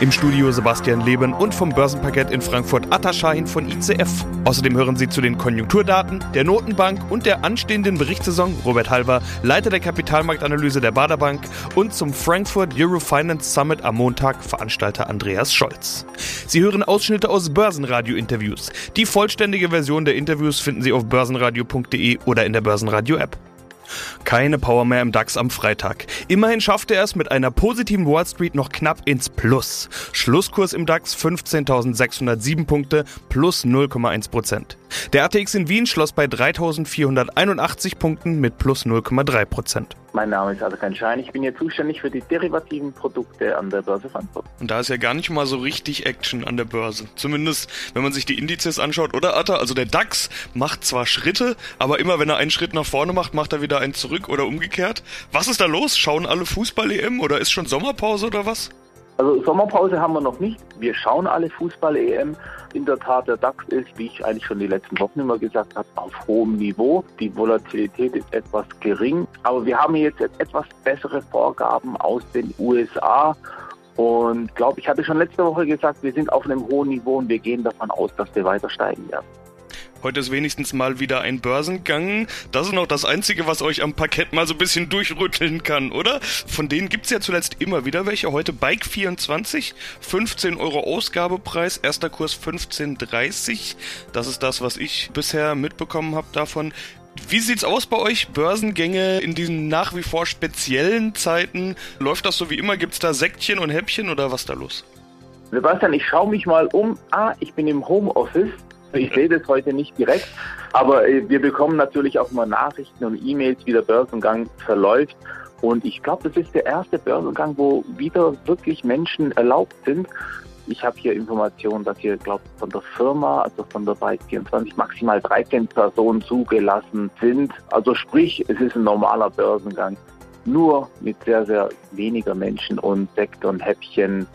Im Studio Sebastian Leben und vom Börsenparkett in Frankfurt Atta Shahin von ICF. Außerdem hören Sie zu den Konjunkturdaten, der Notenbank und der anstehenden Berichtssaison Robert Halver, Leiter der Kapitalmarktanalyse der Baderbank und zum Frankfurt Eurofinance Summit am Montag Veranstalter Andreas Scholz. Sie hören Ausschnitte aus Börsenradio-Interviews. Die vollständige Version der Interviews finden Sie auf börsenradio.de oder in der Börsenradio-App. Keine Power mehr im DAX am Freitag. Immerhin schaffte er es mit einer positiven Wall Street noch knapp ins Plus. Schlusskurs im DAX 15.607 Punkte plus 0,1 Prozent. Der ATX in Wien schloss bei 3.481 Punkten mit plus 0,3 Prozent. Mein Name ist Adrian Schein. Ich bin hier zuständig für die derivativen Produkte an der Börse Frankfurt. Und da ist ja gar nicht mal so richtig Action an der Börse. Zumindest, wenn man sich die Indizes anschaut, oder Atta? Also der DAX macht zwar Schritte, aber immer wenn er einen Schritt nach vorne macht, macht er wieder einen zurück oder umgekehrt. Was ist da los? Schauen alle Fußball-EM oder ist schon Sommerpause oder was? Also Sommerpause haben wir noch nicht. Wir schauen alle Fußball-EM. In der Tat, der DAX ist, wie ich eigentlich schon die letzten Wochen immer gesagt habe, auf hohem Niveau. Die Volatilität ist etwas gering. Aber wir haben jetzt etwas bessere Vorgaben aus den USA. Und glaube, ich hatte schon letzte Woche gesagt, wir sind auf einem hohen Niveau und wir gehen davon aus, dass wir weiter steigen werden. Heute ist wenigstens mal wieder ein Börsengang. Das ist noch das Einzige, was euch am Parkett mal so ein bisschen durchrütteln kann, oder? Von denen gibt's ja zuletzt immer wieder welche. Heute Bike 24, 15 Euro Ausgabepreis, erster Kurs 15,30. Das ist das, was ich bisher mitbekommen habe davon. Wie sieht's aus bei euch? Börsengänge in diesen nach wie vor speziellen Zeiten? Läuft das so wie immer? Gibt's da Säckchen und Häppchen oder was da los? Sebastian, ich schaue mich mal um. Ah, ich bin im Homeoffice. Ich sehe das heute nicht direkt, aber äh, wir bekommen natürlich auch immer Nachrichten und E-Mails, wie der Börsengang verläuft. Und ich glaube, das ist der erste Börsengang, wo wieder wirklich Menschen erlaubt sind. Ich habe hier Informationen, dass hier, glaube von der Firma, also von der Bike 24, maximal 13 Personen zugelassen sind. Also sprich, es ist ein normaler Börsengang. Nur mit sehr, sehr weniger Menschen und Sekt und Häppchen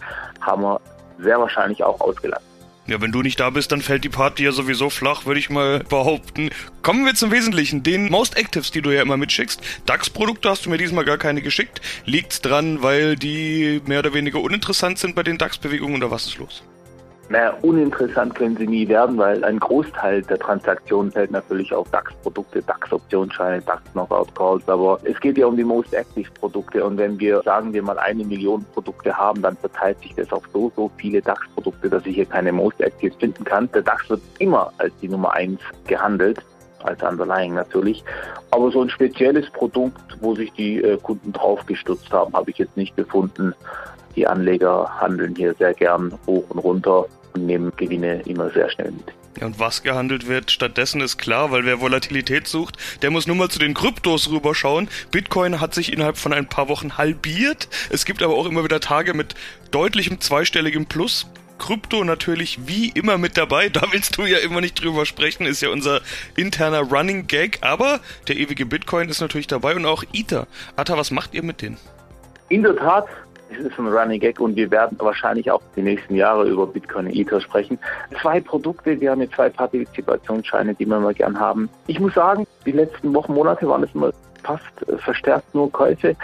haben wir sehr wahrscheinlich auch ausgelassen. Ja, wenn du nicht da bist, dann fällt die Party ja sowieso flach, würde ich mal behaupten. Kommen wir zum Wesentlichen, den Most Actives, die du ja immer mitschickst. DAX-Produkte hast du mir diesmal gar keine geschickt. Liegt's dran, weil die mehr oder weniger uninteressant sind bei den DAX-Bewegungen oder was ist los? Naja, uninteressant können sie nie werden, weil ein Großteil der Transaktionen fällt natürlich auf DAX-Produkte, DAX-Optionsscheine, DAX-Knockout-Calls, aber es geht ja um die Most Active-Produkte und wenn wir, sagen wir mal, eine Million Produkte haben, dann verteilt sich das auf so, so viele DAX-Produkte, dass ich hier keine Most Actives finden kann. Der DAX wird immer als die Nummer eins gehandelt als Underlying natürlich. Aber so ein spezielles Produkt, wo sich die äh, Kunden drauf gestürzt haben, habe ich jetzt nicht gefunden. Die Anleger handeln hier sehr gern hoch und runter nehmen Gewinne immer sehr schnell mit. Ja, und was gehandelt wird stattdessen ist klar, weil wer Volatilität sucht, der muss nur mal zu den Kryptos rüberschauen. Bitcoin hat sich innerhalb von ein paar Wochen halbiert. Es gibt aber auch immer wieder Tage mit deutlichem zweistelligem Plus. Krypto natürlich wie immer mit dabei. Da willst du ja immer nicht drüber sprechen, ist ja unser interner Running Gag. Aber der ewige Bitcoin ist natürlich dabei und auch Ether. Atta, was macht ihr mit denen? In der Tat es ist ein Running Gag und wir werden wahrscheinlich auch die nächsten Jahre über Bitcoin Ether sprechen. Zwei Produkte, wir haben jetzt zwei Partizipationsscheine, die wir mal gern haben. Ich muss sagen, die letzten Wochen, Monate waren es immer fast verstärkt nur Käufe.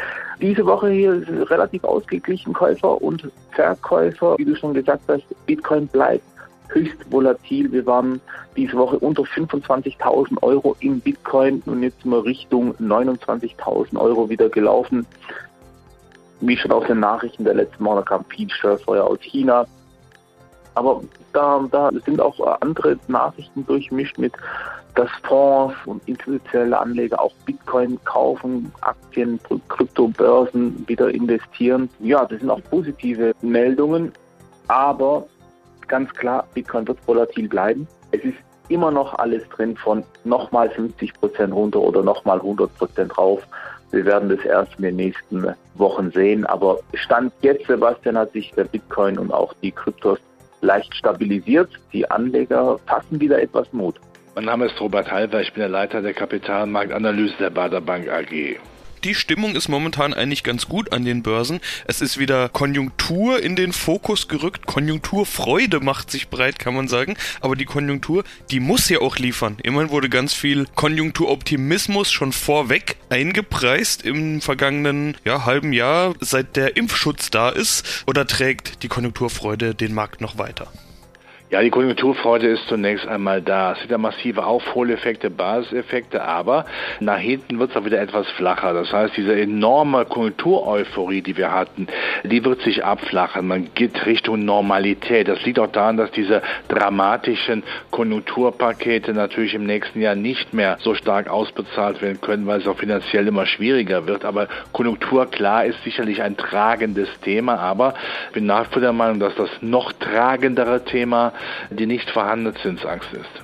Diese Woche hier relativ ausgeglichen Käufer und Verkäufer. Wie du schon gesagt hast, Bitcoin bleibt höchst volatil. Wir waren diese Woche unter 25.000 Euro im Bitcoin und jetzt mal Richtung 29.000 Euro wieder gelaufen wie schon aus den Nachrichten der letzten Monate kam viel Steuerfeuer aus China. Aber da, da sind auch andere Nachrichten durchmischt mit, dass Fonds und institutionelle Anleger auch Bitcoin kaufen, Aktien, Kryptobörsen wieder investieren. Ja, das sind auch positive Meldungen. Aber ganz klar, Bitcoin wird volatil bleiben. Es ist immer noch alles drin von nochmal 50 Prozent runter oder nochmal 100 Prozent drauf. Wir werden das erst in den nächsten Wochen sehen. Aber Stand jetzt, Sebastian, hat sich der Bitcoin und auch die Kryptos leicht stabilisiert. Die Anleger fassen wieder etwas Mut. Mein Name ist Robert Halver, ich bin der Leiter der Kapitalmarktanalyse der Bader Bank AG. Die Stimmung ist momentan eigentlich ganz gut an den Börsen. Es ist wieder Konjunktur in den Fokus gerückt. Konjunkturfreude macht sich breit, kann man sagen. Aber die Konjunktur, die muss ja auch liefern. Immerhin wurde ganz viel Konjunkturoptimismus schon vorweg eingepreist im vergangenen ja, halben Jahr, seit der Impfschutz da ist. Oder trägt die Konjunkturfreude den Markt noch weiter? Ja, die Konjunkturfreude ist zunächst einmal da. Es sind ja massive Aufholeffekte, Basiseffekte, aber nach hinten wird es auch wieder etwas flacher. Das heißt, diese enorme Konjunktureuphorie, die wir hatten, die wird sich abflachen. Man geht Richtung Normalität. Das liegt auch daran, dass diese dramatischen Konjunkturpakete natürlich im nächsten Jahr nicht mehr so stark ausbezahlt werden können, weil es auch finanziell immer schwieriger wird. Aber Konjunktur, klar, ist sicherlich ein tragendes Thema, aber ich bin nach wie vor der Meinung, dass das noch tragendere Thema die nicht vorhandene Zinsangst ist.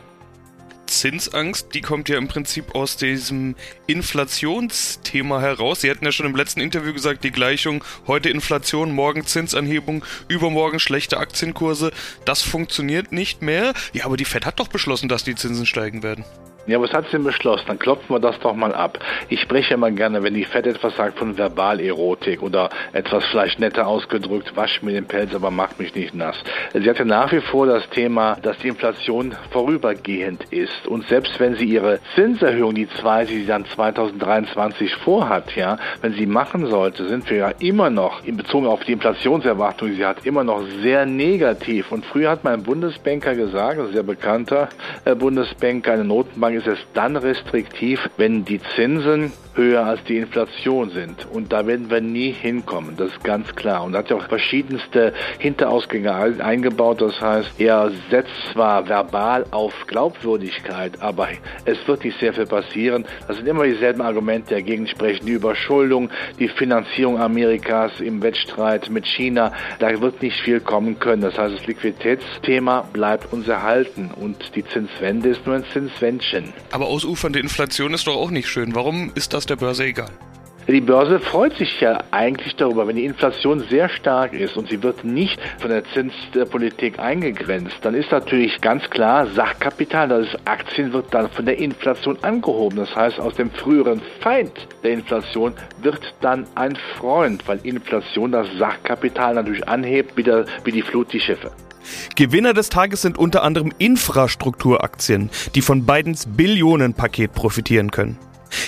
Zinsangst, die kommt ja im Prinzip aus diesem Inflationsthema heraus. Sie hatten ja schon im letzten Interview gesagt, die Gleichung heute Inflation, morgen Zinsanhebung, übermorgen schlechte Aktienkurse. Das funktioniert nicht mehr. Ja, aber die Fed hat doch beschlossen, dass die Zinsen steigen werden. Ja, was hat sie denn beschlossen? Dann klopfen wir das doch mal ab. Ich spreche immer gerne, wenn die Fett etwas sagt, von Verbalerotik oder etwas vielleicht netter ausgedrückt, wasch mir den Pelz, aber mach mich nicht nass. Sie hat ja nach wie vor das Thema, dass die Inflation vorübergehend ist. Und selbst wenn sie ihre Zinserhöhung, die zwei, die sie dann 2023 vorhat, ja, wenn sie machen sollte, sind wir ja immer noch, in Bezug auf die Inflationserwartung, die sie hat, immer noch sehr negativ. Und früher hat mein Bundesbanker gesagt, ein sehr bekannter äh, Bundesbanker, eine Notenbank ist es dann restriktiv, wenn die Zinsen höher als die Inflation sind. Und da werden wir nie hinkommen, das ist ganz klar. Und hat ja auch verschiedenste Hinterausgänge eingebaut. Das heißt, er setzt zwar verbal auf Glaubwürdigkeit, aber es wird nicht sehr viel passieren. Das sind immer dieselben Argumente dagegen sprechen. Die Überschuldung, die Finanzierung Amerikas im Wettstreit mit China, da wird nicht viel kommen können. Das heißt, das Liquiditätsthema bleibt uns erhalten und die Zinswende ist nur ein Zinswändchen. Aber ausufernde Inflation ist doch auch nicht schön. Warum ist das der Börse egal. Die Börse freut sich ja eigentlich darüber, wenn die Inflation sehr stark ist und sie wird nicht von der Zinspolitik eingegrenzt, dann ist natürlich ganz klar, Sachkapital, das ist Aktien, wird dann von der Inflation angehoben. Das heißt, aus dem früheren Feind der Inflation wird dann ein Freund, weil Inflation das Sachkapital natürlich anhebt, wieder wie die Flut die Schiffe. Gewinner des Tages sind unter anderem Infrastrukturaktien, die von Bidens Billionenpaket profitieren können.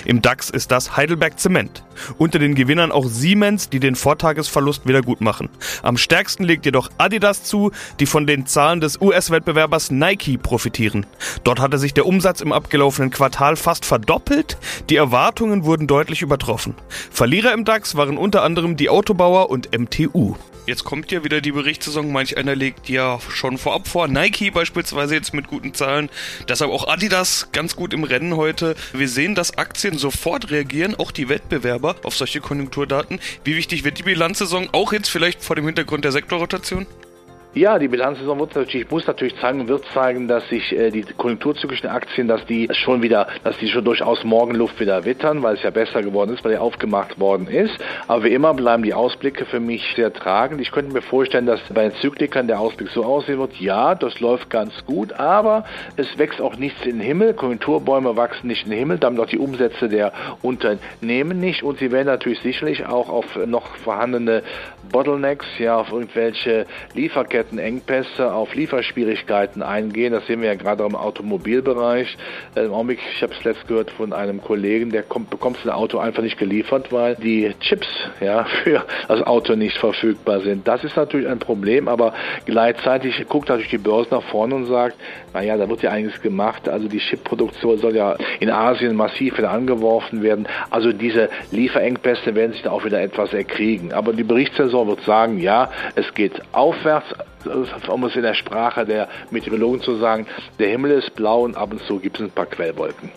Im DAX ist das Heidelberg Zement. Unter den Gewinnern auch Siemens, die den Vortagesverlust wieder gut machen. Am stärksten legt jedoch Adidas zu, die von den Zahlen des US-Wettbewerbers Nike profitieren. Dort hatte sich der Umsatz im abgelaufenen Quartal fast verdoppelt, die Erwartungen wurden deutlich übertroffen. Verlierer im DAX waren unter anderem die Autobauer und MTU. Jetzt kommt ja wieder die Berichtssaison. Manch einer legt ja schon vorab vor. Nike beispielsweise jetzt mit guten Zahlen. Deshalb auch Adidas ganz gut im Rennen heute. Wir sehen, dass Aktien sofort reagieren, auch die Wettbewerber auf solche Konjunkturdaten. Wie wichtig wird die Bilanzsaison auch jetzt vielleicht vor dem Hintergrund der Sektorrotation? Ja, die Bilanzsaison wird natürlich, muss natürlich zeigen und wird zeigen, dass sich äh, die konjunkturzyklischen Aktien, dass die schon wieder, dass die schon durchaus Morgenluft wieder wittern, weil es ja besser geworden ist, weil er aufgemacht worden ist. Aber wie immer bleiben die Ausblicke für mich sehr tragend. Ich könnte mir vorstellen, dass bei den Zyklikern der Ausblick so aussehen wird, ja, das läuft ganz gut, aber es wächst auch nichts in den Himmel. Konjunkturbäume wachsen nicht in den Himmel, damit auch die Umsätze der Unternehmen nicht und sie werden natürlich sicherlich auch auf noch vorhandene Bottlenecks, ja, auf irgendwelche Lieferketten Lieferkettenengpässe, auf Lieferschwierigkeiten eingehen. Das sehen wir ja gerade im Automobilbereich. Äh, Im Augenblick, ich habe es letzt gehört von einem Kollegen, der kommt, bekommt sein Auto einfach nicht geliefert, weil die Chips ja, für das Auto nicht verfügbar sind. Das ist natürlich ein Problem, aber gleichzeitig guckt natürlich die Börse nach vorne und sagt, naja, da wird ja einiges gemacht. Also die Chipproduktion soll ja in Asien massiv wieder angeworfen werden. Also diese Lieferengpässe werden sich da auch wieder etwas erkriegen. Aber die Berichtssaison wird sagen, ja, es geht aufwärts, um es in der Sprache der Meteorologen zu sagen, der Himmel ist blau und ab und zu gibt es ein paar Quellwolken.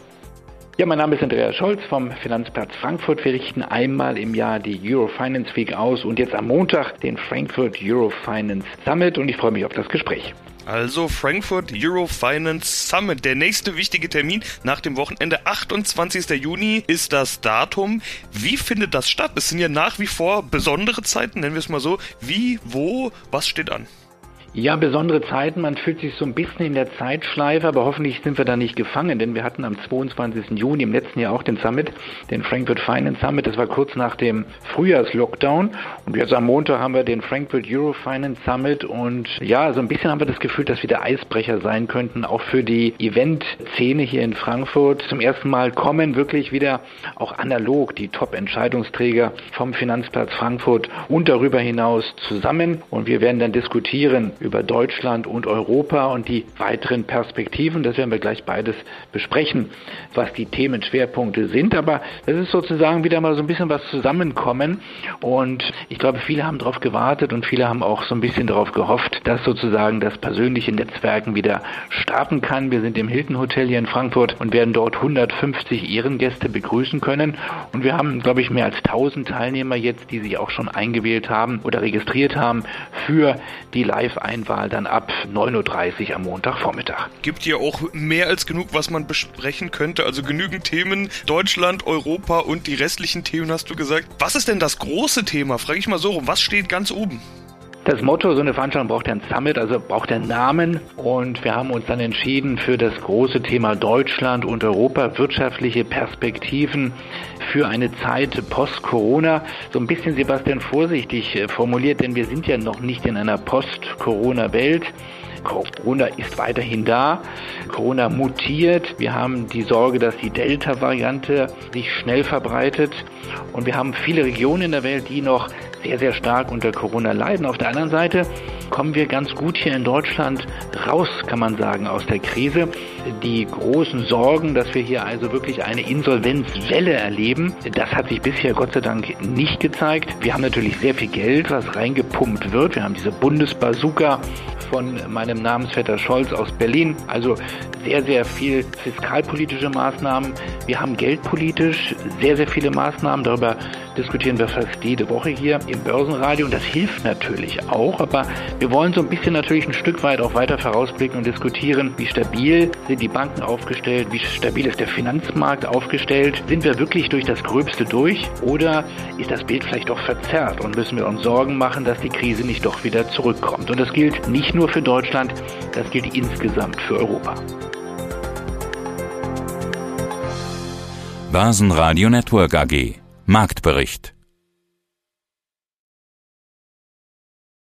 Ja, mein Name ist Andreas Scholz vom Finanzplatz Frankfurt. Wir richten einmal im Jahr die Eurofinance Week aus und jetzt am Montag den Frankfurt Eurofinance Summit und ich freue mich auf das Gespräch. Also Frankfurt Eurofinance Summit. Der nächste wichtige Termin nach dem Wochenende, 28. Juni, ist das Datum. Wie findet das statt? Es sind ja nach wie vor besondere Zeiten, nennen wir es mal so. Wie, wo, was steht an? Ja, besondere Zeiten. Man fühlt sich so ein bisschen in der Zeitschleife, aber hoffentlich sind wir da nicht gefangen, denn wir hatten am 22. Juni im letzten Jahr auch den Summit, den Frankfurt Finance Summit. Das war kurz nach dem Frühjahrslockdown. Und jetzt am Montag haben wir den Frankfurt Euro Finance Summit. Und ja, so ein bisschen haben wir das Gefühl, dass wir der Eisbrecher sein könnten, auch für die Event-Szene hier in Frankfurt. Zum ersten Mal kommen wirklich wieder auch analog die Top-Entscheidungsträger vom Finanzplatz Frankfurt und darüber hinaus zusammen. Und wir werden dann diskutieren über Deutschland und Europa und die weiteren Perspektiven. Das werden wir gleich beides besprechen, was die Themenschwerpunkte sind. Aber das ist sozusagen wieder mal so ein bisschen was zusammenkommen. Und ich glaube, viele haben darauf gewartet und viele haben auch so ein bisschen darauf gehofft, dass sozusagen das persönliche Netzwerken wieder starten kann. Wir sind im Hilton Hotel hier in Frankfurt und werden dort 150 Ehrengäste begrüßen können. Und wir haben, glaube ich, mehr als 1000 Teilnehmer jetzt, die sich auch schon eingewählt haben oder registriert haben für die Live-Einladung Einwahl dann ab 9.30 Uhr am Montagvormittag. Gibt hier auch mehr als genug, was man besprechen könnte. Also genügend Themen. Deutschland, Europa und die restlichen Themen hast du gesagt. Was ist denn das große Thema? Frage ich mal so rum. Was steht ganz oben? Das Motto, so eine Veranstaltung braucht ja ein Summit, also braucht einen Namen. Und wir haben uns dann entschieden für das große Thema Deutschland und Europa, wirtschaftliche Perspektiven für eine Zeit post-Corona. So ein bisschen, Sebastian, vorsichtig äh, formuliert, denn wir sind ja noch nicht in einer Post-Corona-Welt. Corona ist weiterhin da. Corona mutiert. Wir haben die Sorge, dass die Delta-Variante sich schnell verbreitet. Und wir haben viele Regionen in der Welt, die noch sehr, sehr stark unter Corona leiden. Auf der anderen Seite kommen wir ganz gut hier in Deutschland raus, kann man sagen, aus der Krise. Die großen Sorgen, dass wir hier also wirklich eine Insolvenzwelle erleben, das hat sich bisher Gott sei Dank nicht gezeigt. Wir haben natürlich sehr viel Geld, was reingepumpt wird. Wir haben diese Bundesbazooka von meinem Namensvetter Scholz aus Berlin. Also sehr, sehr viel fiskalpolitische Maßnahmen. Wir haben geldpolitisch sehr, sehr viele Maßnahmen. Darüber diskutieren wir fast jede Woche hier im Börsenradio und das hilft natürlich auch. Aber wir wollen so ein bisschen natürlich ein Stück weit auch weiter vorausblicken und diskutieren, wie stabil sind die Banken aufgestellt, wie stabil ist der Finanzmarkt aufgestellt. Sind wir wirklich durch das Gröbste durch oder ist das Bild vielleicht doch verzerrt und müssen wir uns Sorgen machen, dass die Krise nicht doch wieder zurückkommt? Und das gilt nicht nur für Deutschland, das gilt insgesamt für Europa. Börsenradio Network AG Marktbericht